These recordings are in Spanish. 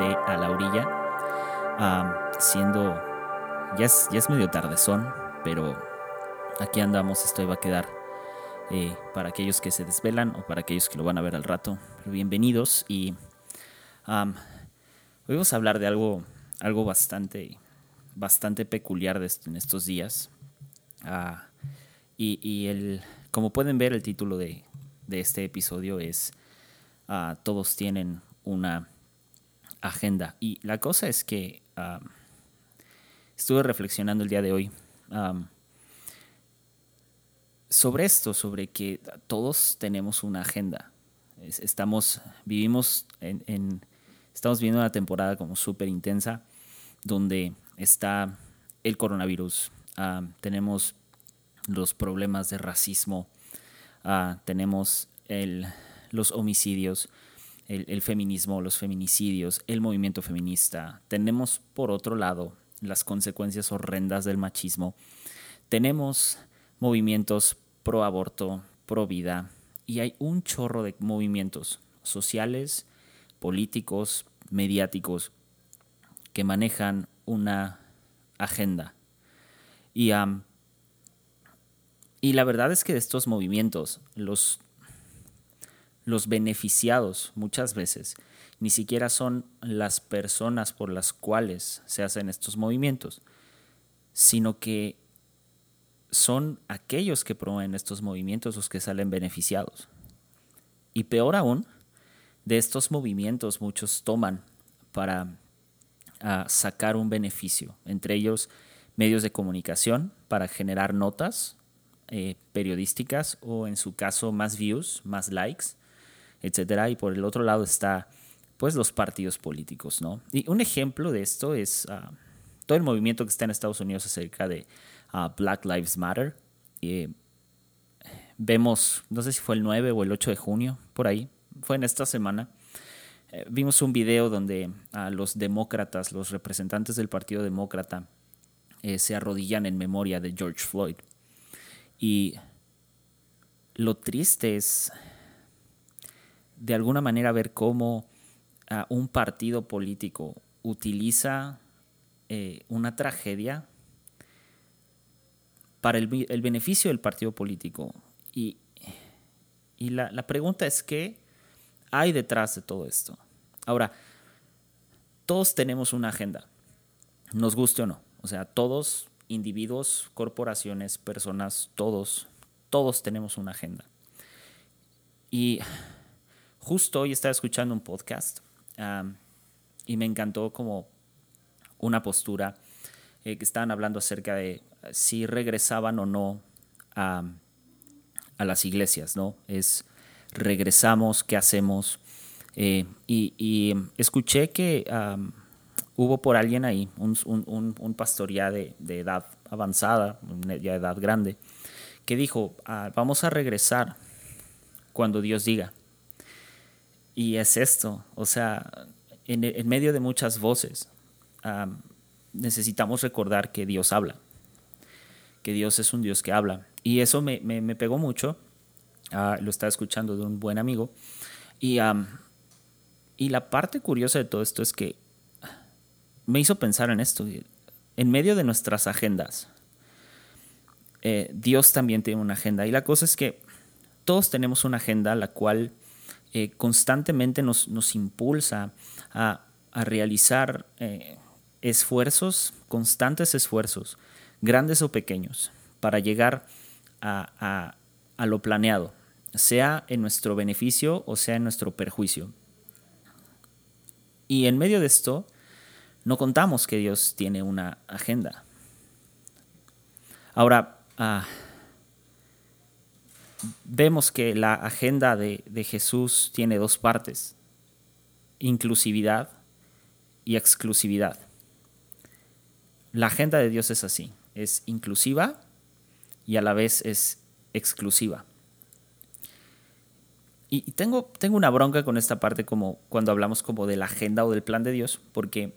A la Orilla. Siendo, ya es, ya es medio tardezón, pero aquí andamos, esto va a quedar eh, para aquellos que se desvelan o para aquellos que lo van a ver al rato. Bienvenidos y am, hoy vamos a hablar de algo, algo bastante, bastante peculiar de en estos días. Ah, y, el, como pueden ver, el título de, de este episodio es ah, Todos tienen una agenda. Y la cosa es que estuve reflexionando el día de hoy sobre esto, sobre que todos tenemos una agenda. Es- Estamos, vivimos en, estamos viviendo una temporada como súper intensa donde está el coronavirus, tenemos los problemas de racismo, ah, tenemos el- los homicidios, el, feminismo, los feminicidios, el movimiento feminista. Tenemos, por otro lado, las consecuencias horrendas del machismo. Tenemos movimientos pro aborto, pro vida, y hay un chorro de movimientos sociales, políticos, mediáticos, que manejan una agenda. Y, y la verdad es que estos movimientos, los, los beneficiados muchas veces ni siquiera son las personas por las cuales se hacen estos movimientos, sino que son aquellos que promueven estos movimientos los que salen beneficiados. Y peor aún, de estos movimientos muchos toman para ah, sacar un beneficio, entre ellos medios de comunicación para generar notas eh, periodísticas o en su caso más views, más likes, etcétera. Y por el otro lado está pues los partidos políticos, ¿no? Y un ejemplo de esto es ah, todo el movimiento que está en Estados Unidos acerca de ah, Black Lives Matter. Eh, vemos, no sé si fue el 9 o el 8 de junio, por ahí, fue en esta semana. eh, vimos un video donde ah, los demócratas, los representantes del Partido Demócrata, eh, se arrodillan en memoria de George Floyd. Y lo triste es de alguna manera ver cómo ah, un partido político utiliza eh, una tragedia para el, el beneficio del partido político. Y, y la, la pregunta es qué hay detrás de todo esto. Ahora, todos tenemos una agenda, nos guste o no. O sea, todos, individuos, corporaciones, personas, todos, todos tenemos una agenda. Y justo hoy estaba escuchando un podcast am, y me encantó como una postura eh, que estaban hablando acerca de eh, si regresaban o no a, las iglesias, ¿no? Es regresamos, ¿qué hacemos? Eh, y, escuché que hubo por alguien ahí, un, un- pastor ya de, edad avanzada, ya de edad grande, que dijo, "Ah, vamos a regresar cuando Dios diga. Y es esto, o sea, en, medio de muchas voces, am, necesitamos recordar que Dios habla, que Dios es un Dios que habla. Y eso me, me- pegó mucho, ah, lo estaba escuchando de un buen amigo. Y, y la parte curiosa de todo esto es que me hizo pensar en esto. En medio de nuestras agendas, eh, Dios también tiene una agenda. Y la cosa es que todos tenemos una agenda la cual eh, constantemente nos, nos impulsa a, a realizar eh, esfuerzos, constantes esfuerzos, grandes o pequeños, para llegar a, a- lo planeado, sea en nuestro beneficio o sea en nuestro perjuicio. Y en medio de esto, no contamos que Dios tiene una agenda. Ahora, ah, vemos que la agenda de, de Jesús tiene dos partes, inclusividad y exclusividad. La agenda de Dios es así, es inclusiva y a la vez es exclusiva. Y tengo, tengo una bronca con esta parte como cuando hablamos como de la agenda o del plan de Dios, porque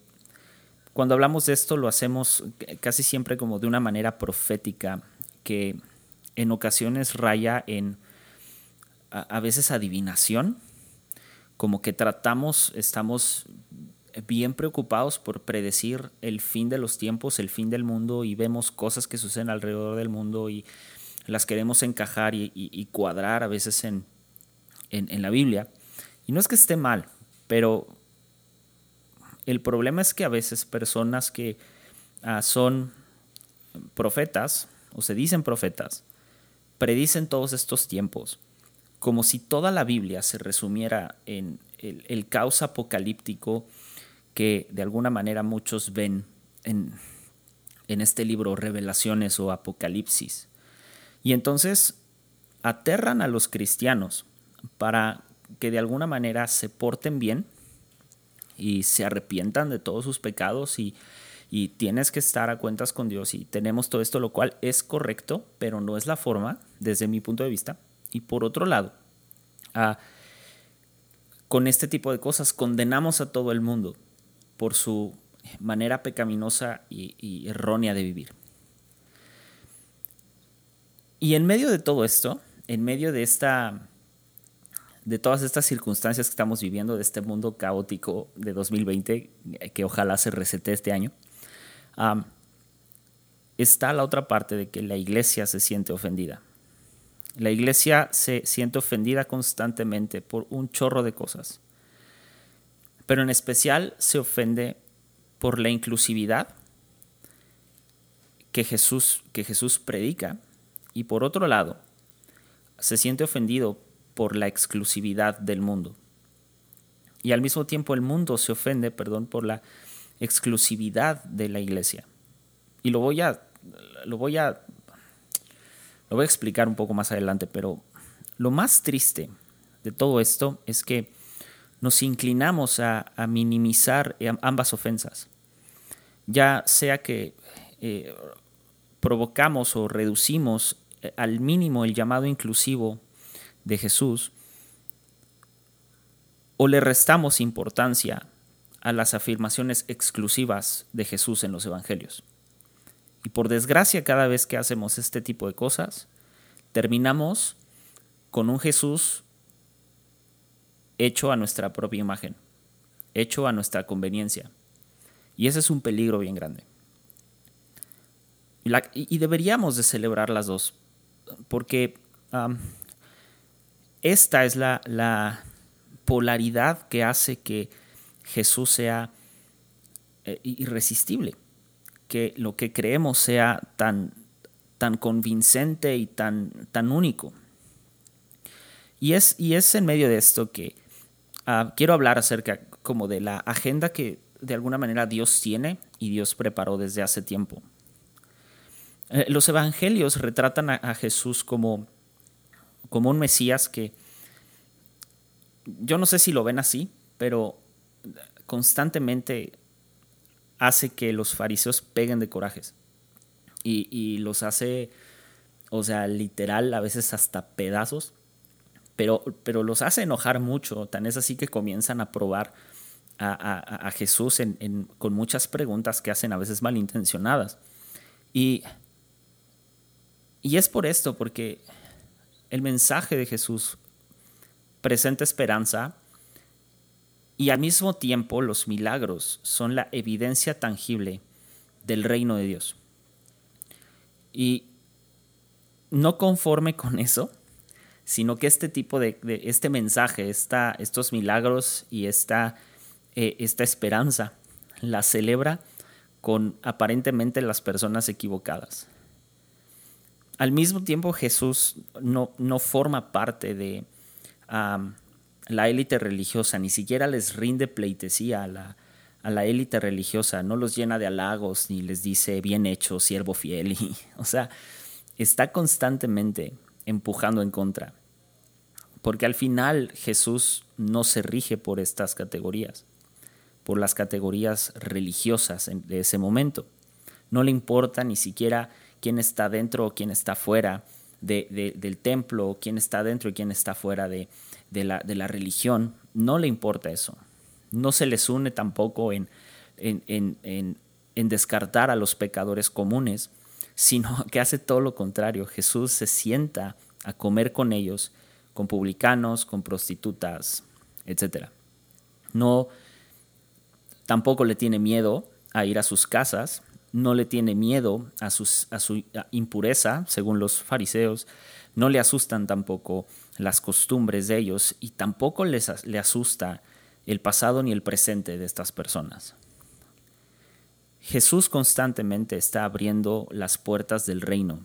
cuando hablamos de esto lo hacemos casi siempre como de una manera profética que en ocasiones raya en a, veces adivinación, como que tratamos, estamos bien preocupados por predecir el fin de los tiempos, el fin del mundo y vemos cosas que suceden alrededor del mundo y las queremos encajar y, cuadrar a veces en, en, la Biblia. Y no es que esté mal, pero el problema es que a veces personas que ah, son profetas o se dicen profetas, predicen todos estos tiempos como si toda la Biblia se resumiera en el, caos apocalíptico que de alguna manera muchos ven en, en este libro Revelaciones o Apocalipsis. Y entonces aterran a los cristianos para que de alguna manera se porten bien y se arrepientan de todos sus pecados y, tienes que estar a cuentas con Dios y tenemos todo esto, lo cual es correcto, pero no es la forma desde mi punto de vista. Y por otro lado, con este tipo de cosas condenamos a todo el mundo por su manera pecaminosa y errónea de vivir. Y en medio de todo esto, en medio de esta de todas estas circunstancias que estamos viviendo, de este mundo caótico de 2020, que ojalá se resete este año, está la otra parte de que la iglesia se siente ofendida. La iglesia se siente ofendida constantemente por un chorro de cosas, pero en especial se ofende por la inclusividad que Jesús, que Jesús predica y por otro lado se siente ofendido por la exclusividad del mundo. Y al mismo tiempo el mundo se ofende, perdón, por la exclusividad de la iglesia. Y lo voy a lo voy a lo voy a explicar un poco más adelante, pero lo más triste de todo esto es que nos inclinamos a, minimizar ambas ofensas, ya sea que eh, provocamos o reducimos eh, al mínimo el llamado inclusivo de Jesús o le restamos importancia a las afirmaciones exclusivas de Jesús en los evangelios. Y por desgracia, cada vez que hacemos este tipo de cosas, terminamos con un Jesús hecho a nuestra propia imagen, hecho a nuestra conveniencia. Y ese es un peligro bien grande. Y, deberíamos de celebrar las dos, porque esta es la, polaridad que hace que Jesús sea eh, irresistible, que lo que creemos sea tan, tan convincente y tan, tan único. Y es, y es en medio de esto que ah, quiero hablar acerca como de la agenda que de alguna manera Dios tiene y Dios preparó desde hace tiempo. Eh, los evangelios retratan a Jesús como como un Mesías que yo no sé si lo ven así, pero constantemente hace que los fariseos peguen de corajes y, los hace, o sea, literal, a veces hasta pedazos, pero, pero los hace enojar mucho, tan es así que comienzan a probar a, Jesús con muchas preguntas que hacen a veces malintencionadas. Y, y es por esto, porque el mensaje de Jesús presenta esperanza y al mismo tiempo los milagros son la evidencia tangible del reino de Dios. Y no conforme con eso, sino que este tipo de, este mensaje, esta, estos milagros y esta, eh, esta esperanza la celebra con aparentemente las personas equivocadas al mismo tiempo Jesús no, no forma parte de la élite religiosa, ni siquiera les rinde pleitesía a la, a la élite religiosa, no los llena de halagos ni les dice bien hecho, siervo fiel. Y, o sea, está constantemente empujando en contra. Porque al final Jesús no se rige por estas categorías, por las categorías religiosas de ese momento. No le importa ni siquiera quién está dentro o quién está fuera del templo, quién está dentro y quién está fuera de, la, religión. No le importa eso. No se les une tampoco en, en, descartar a los pecadores comunes, sino que hace todo lo contrario. Jesús se sienta a comer con ellos con publicanos, con prostitutas, etc. No, tampoco le tiene miedo a ir a sus casas, no le tiene miedo a, sus, a su impureza, según los fariseos, no le asustan tampoco las costumbres de ellos y tampoco les, le asusta el pasado ni el presente de estas personas. Jesús constantemente está abriendo las puertas del reino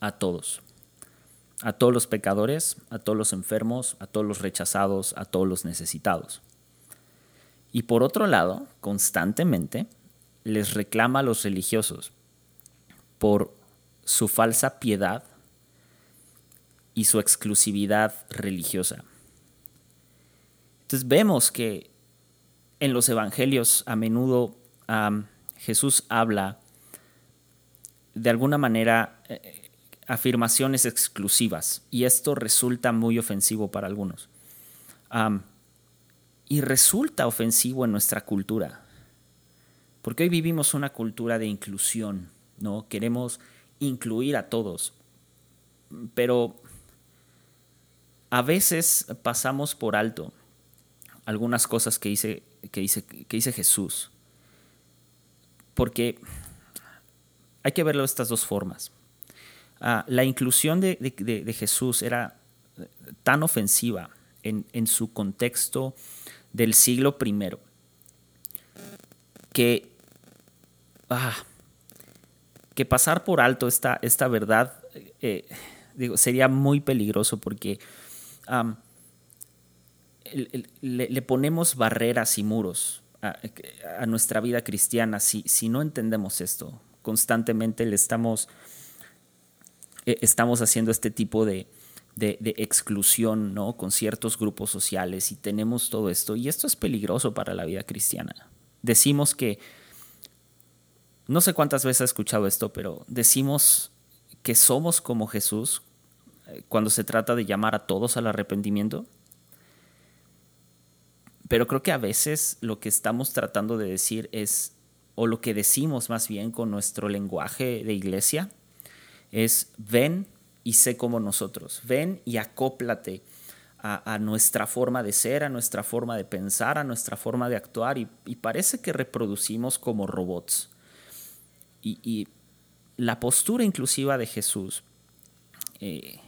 a todos, a todos los pecadores, a todos los enfermos, a todos los rechazados, a todos los necesitados. Y por otro lado, constantemente les reclama a los religiosos por su falsa piedad y su exclusividad religiosa. Entonces vemos que en los evangelios a menudo Jesús habla de alguna manera eh, afirmaciones exclusivas y esto resulta muy ofensivo para algunos. y resulta ofensivo en nuestra cultura, porque hoy vivimos una cultura de inclusión, ¿no? Queremos incluir a todos, pero a veces pasamos por alto algunas cosas que dice, que dice, que dice Jesús. Porque hay que verlo de estas dos formas. Ah, la inclusión de, Jesús era tan ofensiva en, su contexto del siglo I que, ah, que pasar por alto esta, esta verdad eh, sería muy peligroso porque le, ponemos barreras y muros a, nuestra vida cristiana si, si, no entendemos esto. Constantemente le estamos, e, estamos haciendo este tipo de, de, exclusión ¿no? con ciertos grupos sociales y tenemos todo esto. Y esto es peligroso para la vida cristiana. Decimos que, no sé cuántas veces he escuchado esto, pero decimos que somos como Jesús cuando se trata de llamar a todos al arrepentimiento. Pero creo que a veces lo que estamos tratando de decir es, o lo que decimos más bien con nuestro lenguaje de iglesia, es ven y sé como nosotros, ven y acóplate a, nuestra forma de ser, a nuestra forma de pensar, a nuestra forma de actuar, y, parece que reproducimos como robots. Y, la postura inclusiva de Jesús eh,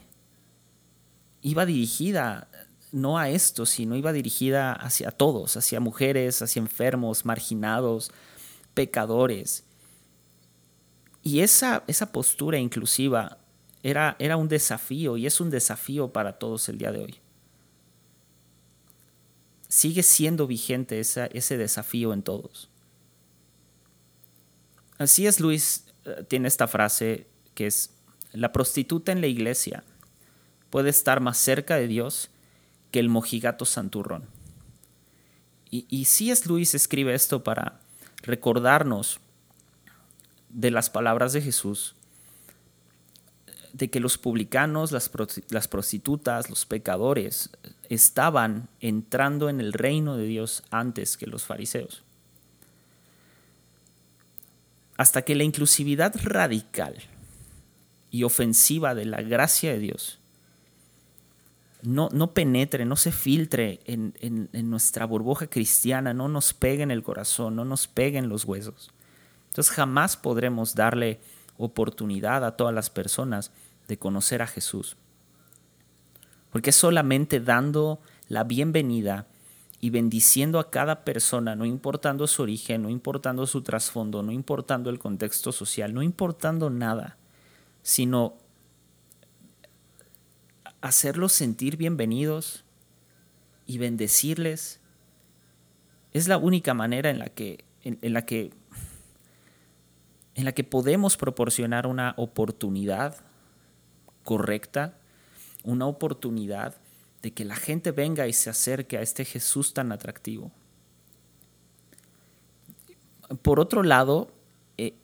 iba dirigida no a esto, sino iba dirigida hacia todos, hacia mujeres, hacia enfermos, marginados, pecadores. Y esa, esa postura inclusiva era, era un desafío y es un desafío para todos el día de hoy. Sigue siendo vigente ese desafío en todos. Así es, Luis eh, tiene esta frase que es, la prostituta en la iglesia puede estar más cerca de Dios que el mojigato santurrón. Y, y es Luis escribe esto para recordarnos de las palabras de Jesús, de que los publicanos, las prostitutas, los pecadores, estaban entrando en el reino de Dios antes que los fariseos. Hasta que la inclusividad radical y ofensiva de la gracia de Dios no, no penetre, no se filtre en, nuestra burbuja cristiana, no nos pegue en el corazón, no nos pegue en los huesos. Entonces jamás podremos darle oportunidad a todas las personas de conocer a Jesús. Porque solamente dando la bienvenida y bendiciendo a cada persona, no importando su origen, no importando su trasfondo, no importando el contexto social, no importando nada, sino hacerlos sentir bienvenidos y bendecirles es la única manera en la que, en, la que, en la que podemos proporcionar una oportunidad correcta, una oportunidad de que la gente venga y se acerque a este Jesús tan atractivo. Por otro lado, eh,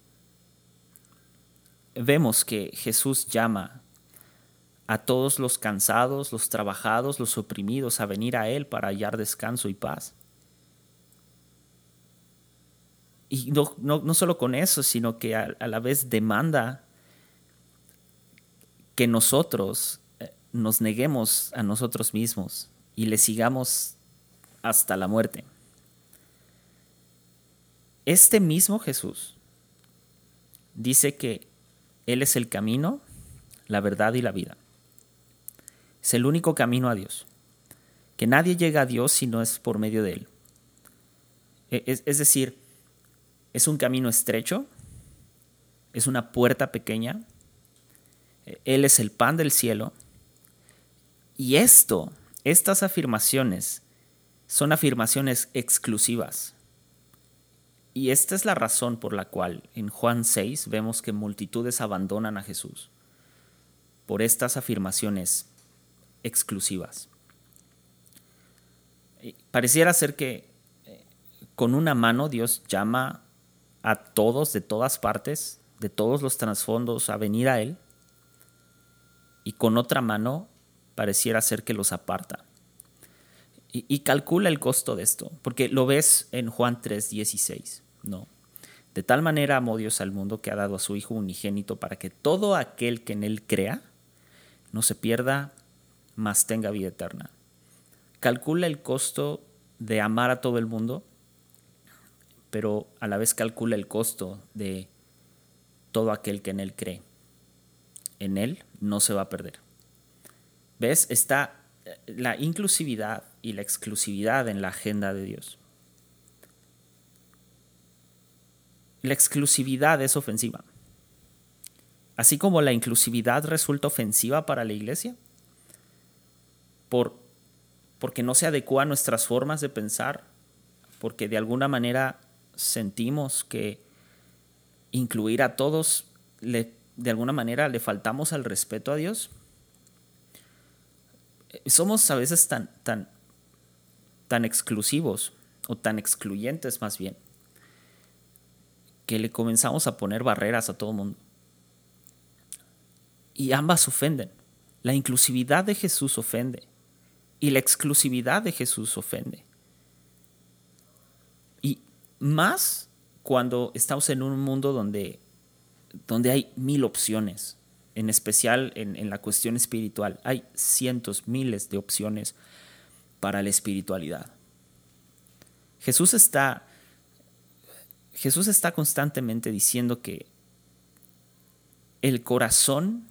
vemos que Jesús llama a todos los cansados, los trabajados, los oprimidos a venir a Él para hallar descanso y paz. Y no, no, solo con eso, sino que a, la vez demanda que nosotros eh, nos neguemos a nosotros mismos y le sigamos hasta la muerte. Este mismo Jesús dice que Él es el camino, la verdad y la vida. Es el único camino a Dios. Que nadie llega a Dios si no es por medio de Él. E, es, es decir, es un camino estrecho, es una puerta pequeña, Él es el pan del cielo. Y esto, estas afirmaciones, son afirmaciones exclusivas. Y esta es la razón por la cual en Juan 6 vemos que multitudes abandonan a Jesús, por estas afirmaciones exclusivas. Pareciera ser que eh, con una mano Dios llama a todos de todas partes, de todos los trasfondos, a venir a Él, y con otra mano pareciera ser que los aparta. Y, calcula el costo de esto, porque lo ves en Juan 3:16, ¿no? De tal manera amó Dios al mundo que ha dado a su Hijo unigénito para que todo aquel que en Él crea no se pierda, mas tenga vida eterna. Calcula el costo de amar a todo el mundo, pero a la vez calcula el costo de todo aquel que en Él cree. En Él no se va a perder. ¿Ves? Está la inclusividad y la exclusividad en la agenda de Dios. La exclusividad es ofensiva. Así como la inclusividad resulta ofensiva para la iglesia, por, porque no se adecua a nuestras formas de pensar, porque de alguna manera sentimos que incluir a todos le, de alguna manera le faltamos al respeto a Dios somos a veces tan, tan, tan exclusivos o tan excluyentes más bien, que le comenzamos a poner barreras a todo el mundo. Y ambas ofenden. La inclusividad de Jesús ofende y la exclusividad de Jesús ofende. Y más cuando estamos en un mundo donde, donde hay mil opciones, en especial en, la cuestión espiritual. Hay cientos, miles de opciones para la espiritualidad. Jesús está, Jesús está constantemente diciendo que el corazón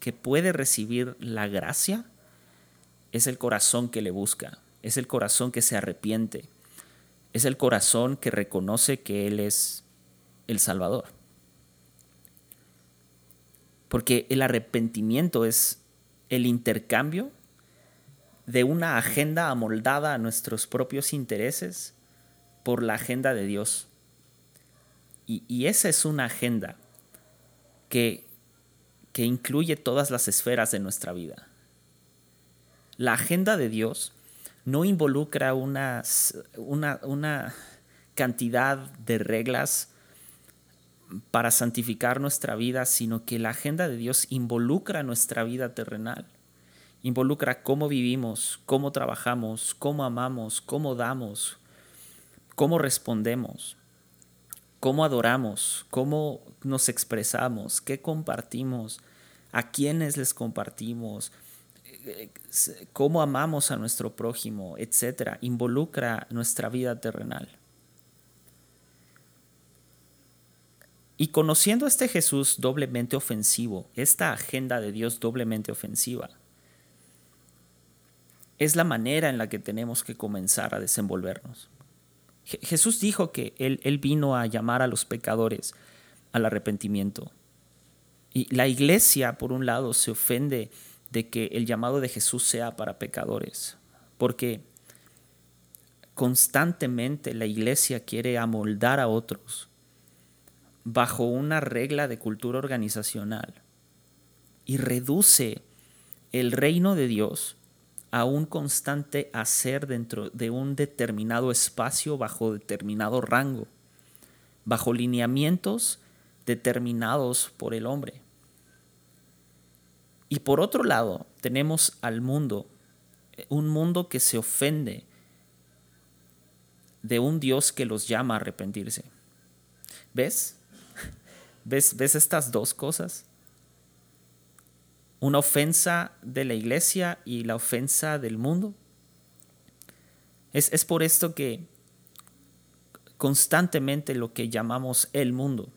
que puede recibir la gracia es el corazón que le busca, es el corazón que se arrepiente, es el corazón que reconoce que Él es el Salvador. Porque el arrepentimiento es el intercambio de una agenda amoldada a nuestros propios intereses por la agenda de Dios. Y, esa es una agenda que, que incluye todas las esferas de nuestra vida. La agenda de Dios no involucra una, una cantidad de reglas para santificar nuestra vida, sino que la agenda de Dios involucra nuestra vida terrenal. Involucra cómo vivimos, cómo trabajamos, cómo amamos, cómo damos, cómo respondemos, cómo adoramos, cómo nos expresamos, qué compartimos, a quiénes les compartimos, cómo amamos a nuestro prójimo, etc. Involucra nuestra vida terrenal. Y conociendo este Jesús doblemente ofensivo, esta agenda de Dios doblemente ofensiva, es la manera en la que tenemos que comenzar a desenvolvernos. Jesús dijo que él, él vino a llamar a los pecadores al arrepentimiento. Y la iglesia, por un lado, se ofende de que el llamado de Jesús sea para pecadores, porque constantemente la iglesia quiere amoldar a otros bajo una regla de cultura organizacional y reduce el reino de Dios a un constante hacer dentro de un determinado espacio bajo determinado rango, bajo lineamientos determinados por el hombre. Y por otro lado, tenemos al mundo, un mundo que se ofende de un Dios que los llama a arrepentirse. ¿Ves? ¿Ves, estas dos cosas? una ofensa de la iglesia y la ofensa del mundo. Es, es por esto que constantemente lo que llamamos el mundo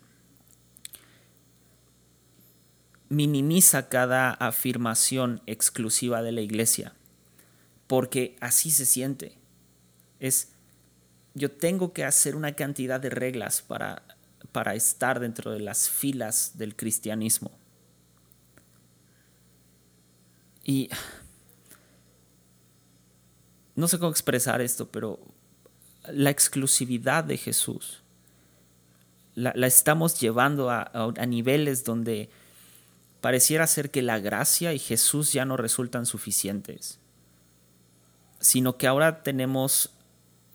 minimiza cada afirmación exclusiva de la iglesia, porque así se siente. Es, yo tengo que hacer una cantidad de reglas para, para estar dentro de las filas del cristianismo. Y no sé cómo expresar esto, pero la exclusividad de Jesús la, estamos llevando a, a niveles donde pareciera ser que la gracia y Jesús ya no resultan suficientes, sino que ahora tenemos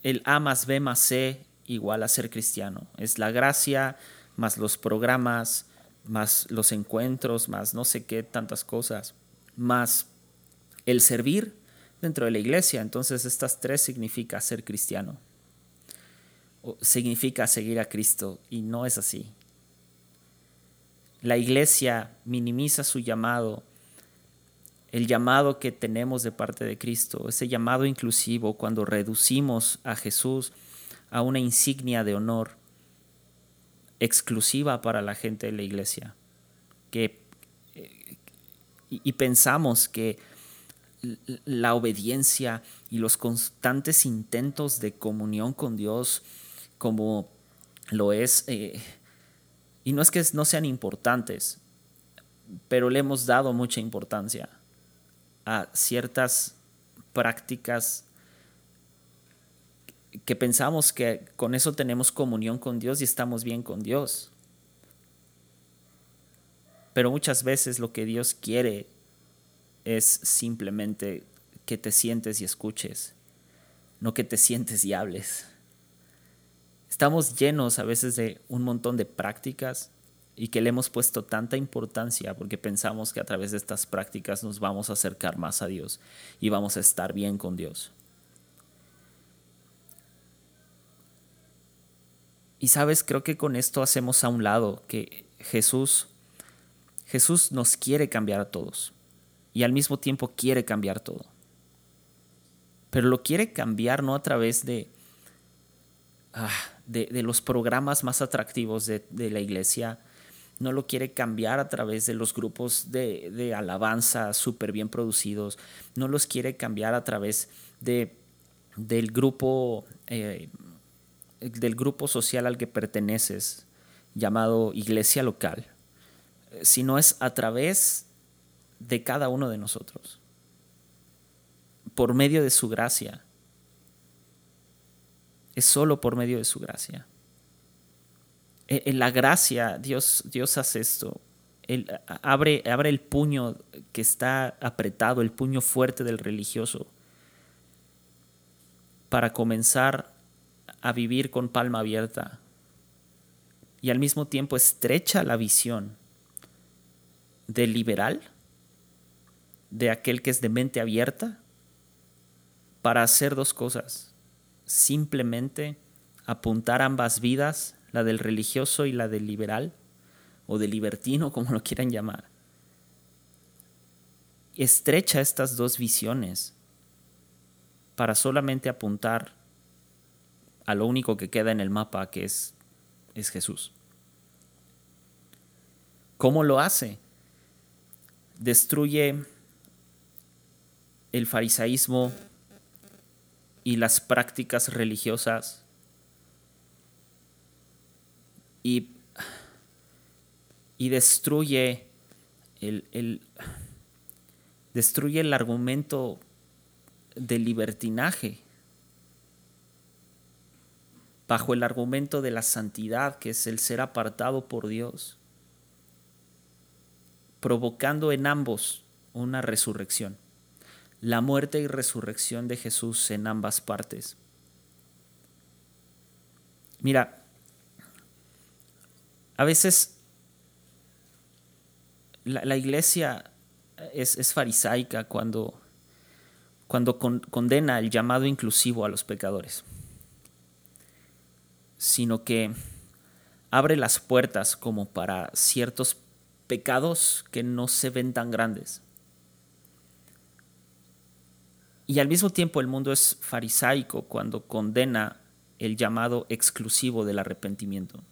el A más B más C igual a ser cristiano. Es la gracia más los programas, más los encuentros, más no sé qué, tantas cosas, más el servir dentro de la iglesia. Entonces estas tres significa ser cristiano. O significa seguir a Cristo y no es así la iglesia minimiza su llamado, el llamado que tenemos de parte de Cristo, ese llamado inclusivo cuando reducimos a Jesús a una insignia de honor exclusiva para la gente de la iglesia. Que, y pensamos que la obediencia y los constantes intentos de comunión con Dios, como lo es eh, y no es que no sean importantes, pero le hemos dado mucha importancia a ciertas prácticas que pensamos que con eso tenemos comunión con Dios y estamos bien con Dios. Pero muchas veces lo que Dios quiere es simplemente que te sientes y escuches, no que te sientes y hables. Estamos llenos a veces de un montón de prácticas y que le hemos puesto tanta importancia porque pensamos que a través de estas prácticas nos vamos a acercar más a Dios y vamos a estar bien con Dios. Y sabes, creo que con esto hacemos a un lado que Jesús Jesús nos quiere cambiar a todos y al mismo tiempo quiere cambiar todo. Pero lo quiere cambiar no a través de ah, de, los programas más atractivos de, la iglesia, no lo quiere cambiar a través de los grupos de, alabanza súper bien producidos, no los quiere cambiar a través de, del, grupo, eh, del grupo social al que perteneces, llamado iglesia local, sino es a través de cada uno de nosotros, por medio de su gracia es solo por medio de su gracia. E, en la gracia Dios, Dios hace esto. Él abre, abre el puño que está apretado, el puño fuerte del religioso, para comenzar a vivir con palma abierta. Y al mismo tiempo estrecha la visión del liberal, de aquel que es de mente abierta, para hacer dos cosas simplemente apuntar ambas vidas, la del religioso y la del liberal, o del libertino, como lo quieran llamar. Estrecha estas dos visiones para solamente apuntar a lo único que queda en el mapa, que es, es Jesús. ¿Cómo lo hace? Destruye el farisaísmo y las prácticas religiosas. Y, y destruye el, el, destruye el argumento del libertinaje bajo el argumento de la santidad, que es el ser apartado por Dios, provocando en ambos una resurrección la muerte y resurrección de Jesús en ambas partes. Mira, a veces la, iglesia es, farisaica cuando, cuando condena el llamado inclusivo a los pecadores, sino que abre las puertas como para ciertos pecados que no se ven tan grandes. Y al mismo tiempo el mundo es farisaico cuando condena el llamado exclusivo del arrepentimiento.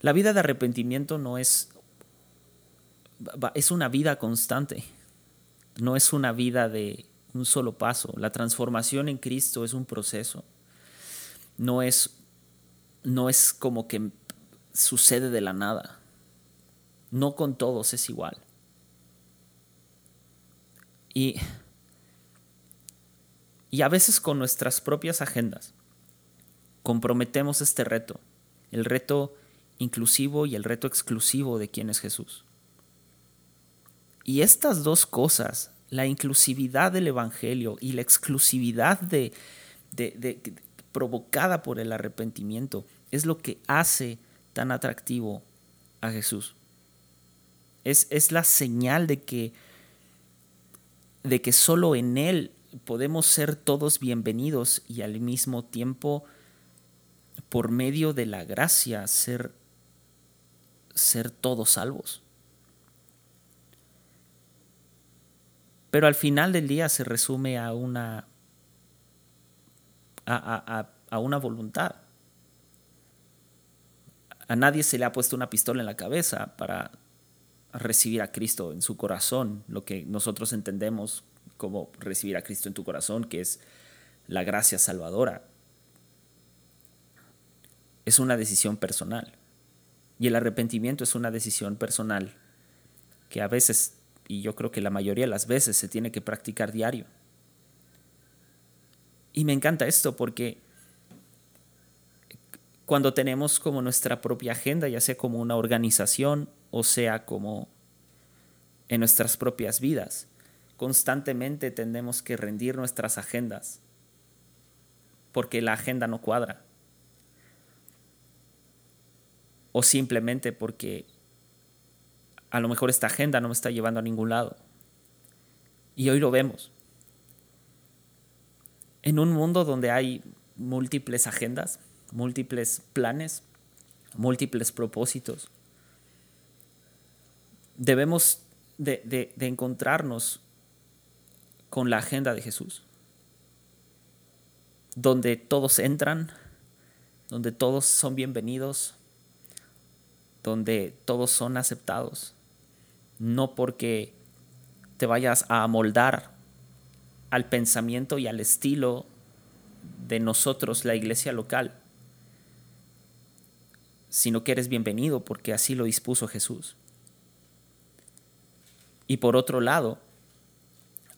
La vida de arrepentimiento no es, es una vida constante, no es una vida de un solo paso. La transformación en Cristo es un proceso, no es, no es como que sucede de la nada. No con todos es igual. Y, y a veces con nuestras propias agendas comprometemos este reto, el reto inclusivo y el reto exclusivo de quién es Jesús. Y estas dos cosas, la inclusividad del Evangelio y la exclusividad de, provocada por el arrepentimiento, es lo que hace tan atractivo a Jesús. Es, es la señal de que de que solo en Él podemos ser todos bienvenidos y al mismo tiempo, por medio de la gracia, ser, ser todos salvos. Pero al final del día se resume a una, a, a una voluntad. A nadie se le ha puesto una pistola en la cabeza para recibir a Cristo en su corazón, lo que nosotros entendemos como recibir a Cristo en tu corazón, que es la gracia salvadora. Es una decisión personal. Y el arrepentimiento es una decisión personal que a veces, y yo creo que la mayoría de las veces, se tiene que practicar diario. Y me encanta esto porque cuando tenemos como nuestra propia agenda, ya sea como una organización o sea como en nuestras propias vidas. Constantemente tenemos que rendir nuestras agendas porque la agenda no cuadra. O simplemente porque a lo mejor esta agenda no me está llevando a ningún lado. Y hoy lo vemos. En un mundo donde hay múltiples agendas, múltiples planes, múltiples propósitos, debemos de, encontrarnos con la agenda de Jesús, donde todos entran, donde todos son bienvenidos, donde todos son aceptados, no porque te vayas a amoldar al pensamiento y al estilo de nosotros, la iglesia local, sino que eres bienvenido porque así lo dispuso Jesús. Y por otro lado,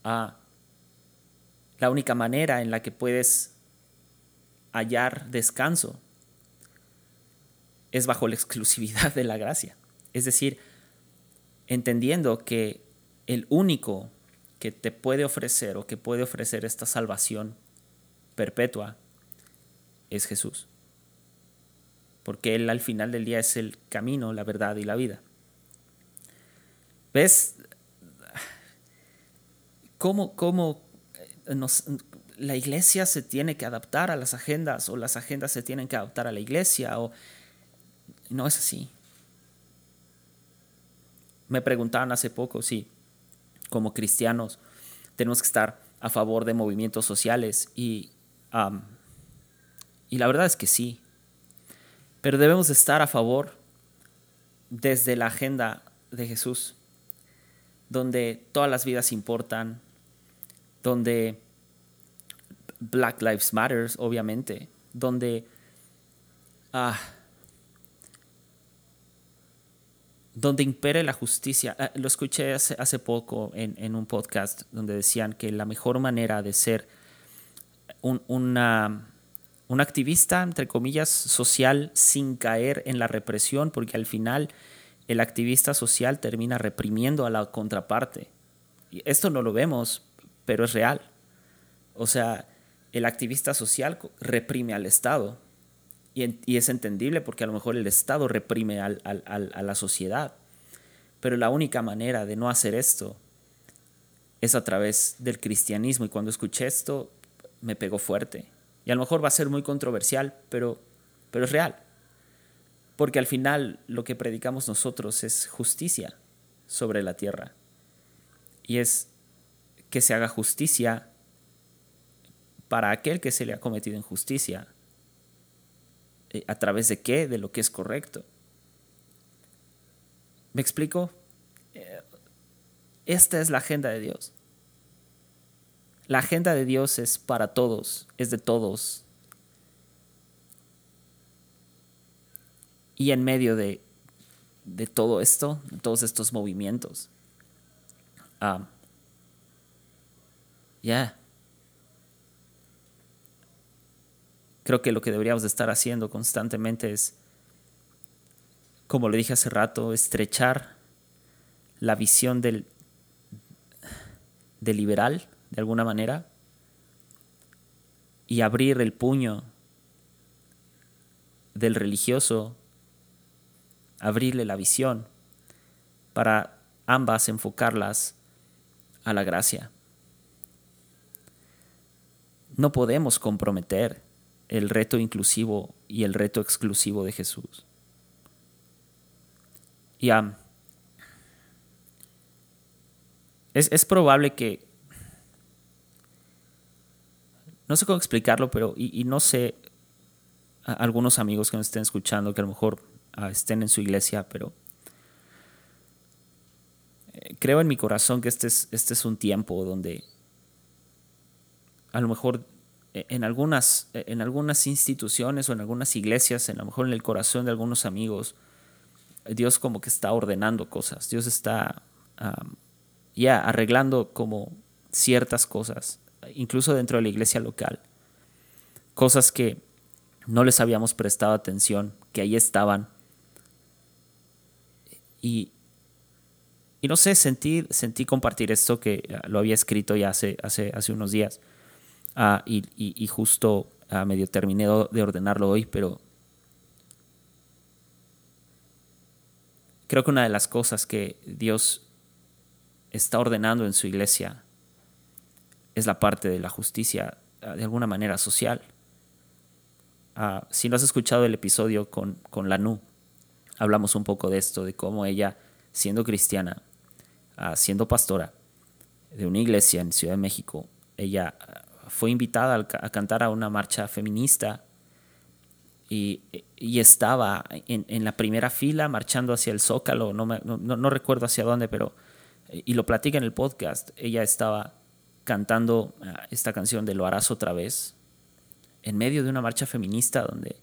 la única manera en la que puedes hallar descanso es bajo la exclusividad de la gracia. Es decir, entendiendo que el único que te puede ofrecer o que puede ofrecer esta salvación perpetua es Jesús. Porque Él al final del día es el camino, la verdad y la vida. ¿Ves? Cómo, cómo eh, la iglesia se tiene que adaptar a las agendas o las agendas se tienen que adaptar a la iglesia o no es así. Me preguntaban hace poco si como cristianos tenemos que estar a favor de movimientos sociales y, y la verdad es que sí, pero debemos estar a favor desde la agenda de Jesús, donde todas las vidas importan, donde Black Lives Matters, obviamente, donde ah, donde impere la justicia. Ah, lo escuché hace, poco en, un podcast donde decían que la mejor manera de ser un, una, un activista, entre comillas, social sin caer en la represión, porque al final el activista social termina reprimiendo a la contraparte. Y esto no lo vemos pero es real. O sea, el activista social reprime al Estado y, es entendible porque a lo mejor el Estado reprime a la sociedad. Pero la única manera de no hacer esto es a través del cristianismo. Y cuando escuché esto, me pegó fuerte. Y a lo mejor va a ser muy controversial, pero, pero es real. Porque al final lo que predicamos nosotros es justicia sobre la tierra. Y es que se haga justicia para aquel que se le ha cometido injusticia. Eh, ¿A través de qué? De lo que es correcto. ¿Me explico? Eh, esta es la agenda de Dios. La agenda de Dios es para todos, es de todos. Y en medio de, todo esto, de todos estos movimientos, ah, ya. Creo que lo que deberíamos de estar haciendo constantemente es, como le dije hace rato, estrechar la visión del, del liberal de alguna manera y abrir el puño del religioso, abrirle la visión para ambas enfocarlas a la gracia. No podemos comprometer el reto inclusivo y el reto exclusivo de Jesús. Y es, es probable que no sé cómo explicarlo, pero y, no sé algunos amigos que nos estén escuchando que a lo mejor ah, estén en su iglesia, pero eh, creo en mi corazón que este es, este es un tiempo donde a lo mejor eh, en algunas, eh, en algunas instituciones o en algunas iglesias, a lo mejor en el corazón de algunos amigos, Dios como que está ordenando cosas, Dios está ya arreglando como ciertas cosas incluso dentro de la iglesia local. Cosas que no les habíamos prestado atención, que ahí estaban. Y, y no sé, sentí, sentí compartir esto que lo había escrito ya hace, hace, hace unos días. Ah, y, justo ah, medio terminé de ordenarlo hoy, pero creo que una de las cosas que Dios está ordenando en su iglesia es la parte de la justicia ah, de alguna manera social. Si no has escuchado el episodio con, con Lanu, hablamos un poco de esto, de cómo ella, siendo cristiana, siendo pastora de una iglesia en Ciudad de México, ella fue invitada a, cantar a una marcha feminista y, estaba en, la primera fila marchando hacia el zócalo, no, no recuerdo hacia dónde, pero, y lo platica en el podcast, ella estaba cantando ah, esta canción de Lo harás otra vez, en medio de una marcha feminista donde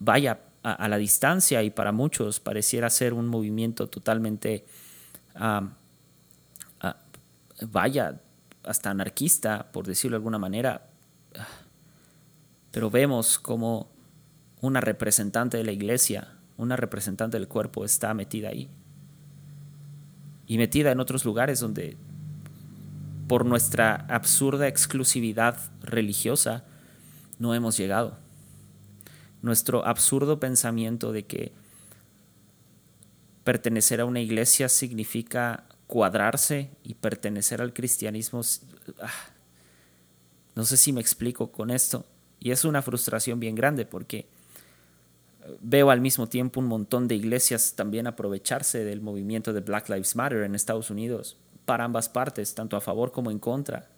vaya a, la distancia y para muchos pareciera ser un movimiento totalmente, ah, vaya, hasta anarquista, por decirlo de alguna manera, pero vemos como una representante de la iglesia, una representante del cuerpo está metida ahí. Y metida en otros lugares donde por nuestra absurda exclusividad religiosa, no hemos llegado. Nuestro absurdo pensamiento de que pertenecer a una iglesia significa cuadrarse y pertenecer al cristianismo. Ah, no sé si me explico con esto. Y es una frustración bien grande porque veo al mismo tiempo un montón de iglesias también aprovecharse del movimiento de Black Lives Matter en Estados Unidos para ambas partes, tanto a favor como en contra.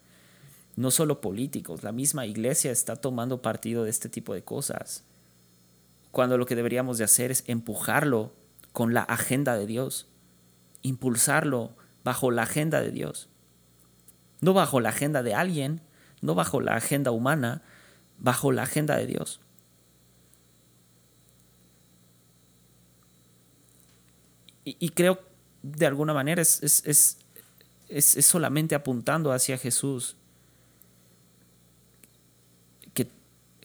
No solo políticos, la misma iglesia está tomando partido de este tipo de cosas. Cuando lo que deberíamos de hacer es empujarlo con la agenda de Dios, impulsarlo bajo la agenda de Dios. No bajo la agenda de alguien, no bajo la agenda humana, bajo la agenda de Dios. Y, creo de alguna manera es, es, es, solamente apuntando hacia Jesús. Que,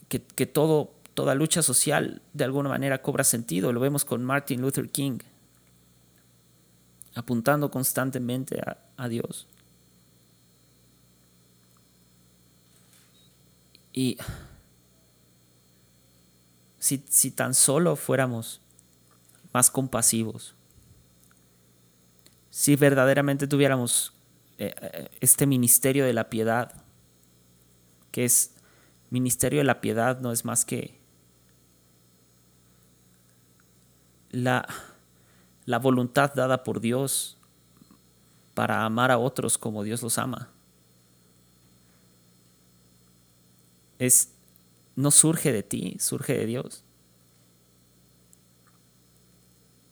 que, todo, toda lucha social de alguna manera cobra sentido. Lo vemos con Martin Luther King, apuntando constantemente a, Dios. Y si, si, tan solo fuéramos más compasivos, si verdaderamente tuviéramos eh, eh, este ministerio de la piedad, que es ministerio de la piedad, no es más que la, la voluntad dada por Dios para amar a otros como Dios los ama. Es, no surge de ti, surge de Dios.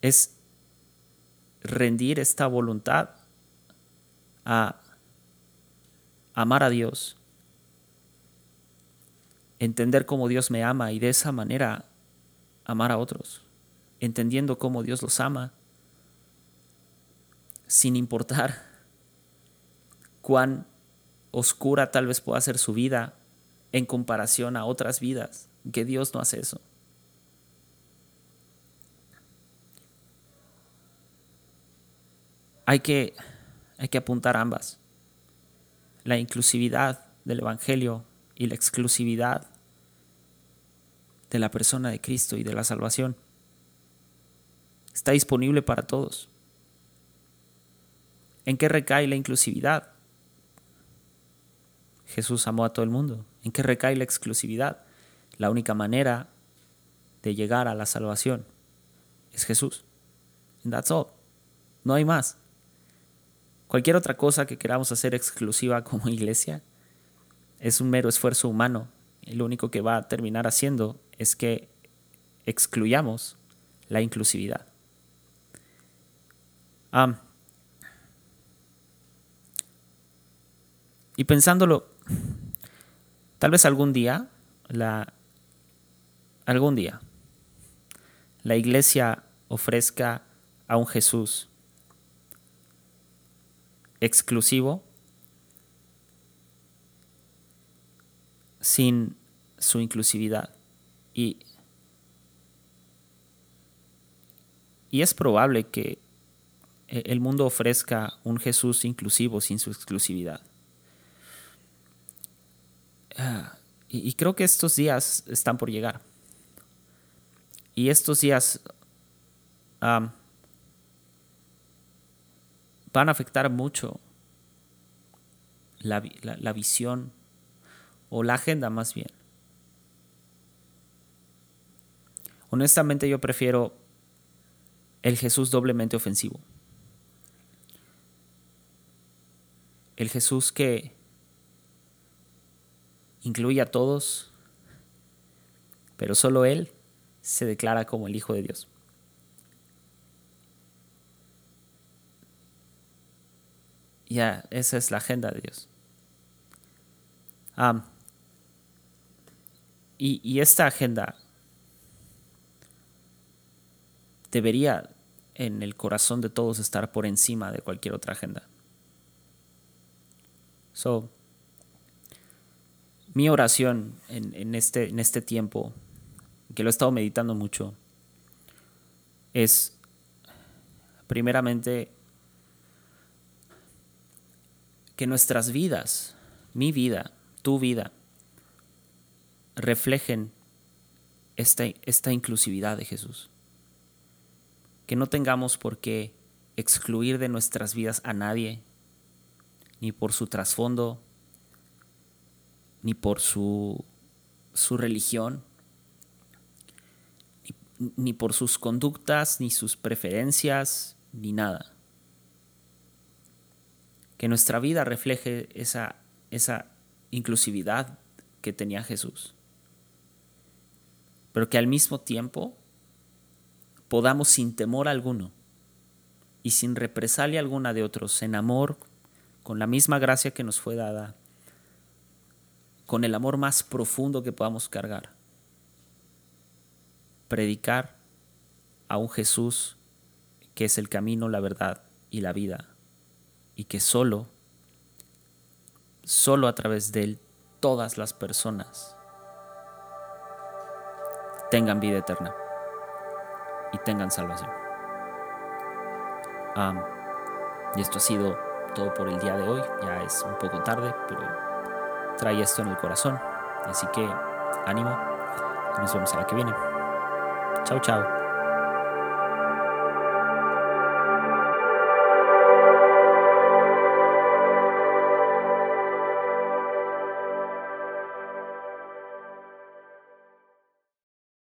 Es rendir esta voluntad a amar a Dios, entender cómo Dios me ama y de esa manera amar a otros, entendiendo cómo Dios los ama, sin importar cuán oscura tal vez pueda ser su vida en comparación a otras vidas, que Dios no hace eso. Hay que, hay que apuntar ambas. La inclusividad del Evangelio y la exclusividad de la persona de Cristo y de la salvación. Está disponible para todos. ¿En qué recae la inclusividad? Jesús amó a todo el mundo. ¿En qué recae la exclusividad? La única manera de llegar a la salvación es Jesús. And that's all. No hay más. Cualquier otra cosa que queramos hacer exclusiva como iglesia es un mero esfuerzo humano. Y lo único que va a terminar haciendo es que excluyamos la inclusividad. Y pensándolo, tal vez algún día, la, algún día, la iglesia ofrezca a un Jesús exclusivo sin su inclusividad. Y, y es probable que el mundo ofrezca un Jesús inclusivo sin su exclusividad. Ah, y, creo que estos días están por llegar. Y estos días van a afectar mucho la, la visión o la agenda más bien. Honestamente yo prefiero el Jesús doblemente ofensivo. El Jesús que incluye a todos, pero solo Él se declara como el Hijo de Dios. Ya, esa es la agenda de Dios. y, y esta agenda debería en el corazón de todos estar por encima de cualquier otra agenda. So, mi oración en, este, en este tiempo, que lo he estado meditando mucho, es primeramente que nuestras vidas, mi vida, tu vida, reflejen esta, esta inclusividad de Jesús. Que no tengamos por qué excluir de nuestras vidas a nadie, ni por su trasfondo, ni por su, su religión, ni, por sus conductas, ni sus preferencias, ni nada. Que nuestra vida refleje esa, esa inclusividad que tenía Jesús. Pero que al mismo tiempo podamos sin temor alguno y sin represalia alguna de otros, en amor, con la misma gracia que nos fue dada, con el amor más profundo que podamos cargar, predicar a un Jesús que es el camino, la verdad y la vida, y que solo, solo a través de él todas las personas tengan vida eterna y tengan salvación. y esto ha sido todo por el día de hoy. Ya es un poco tarde, pero trae esto en el corazón. Así que ánimo. Nos vemos a la que viene. Chao, chao.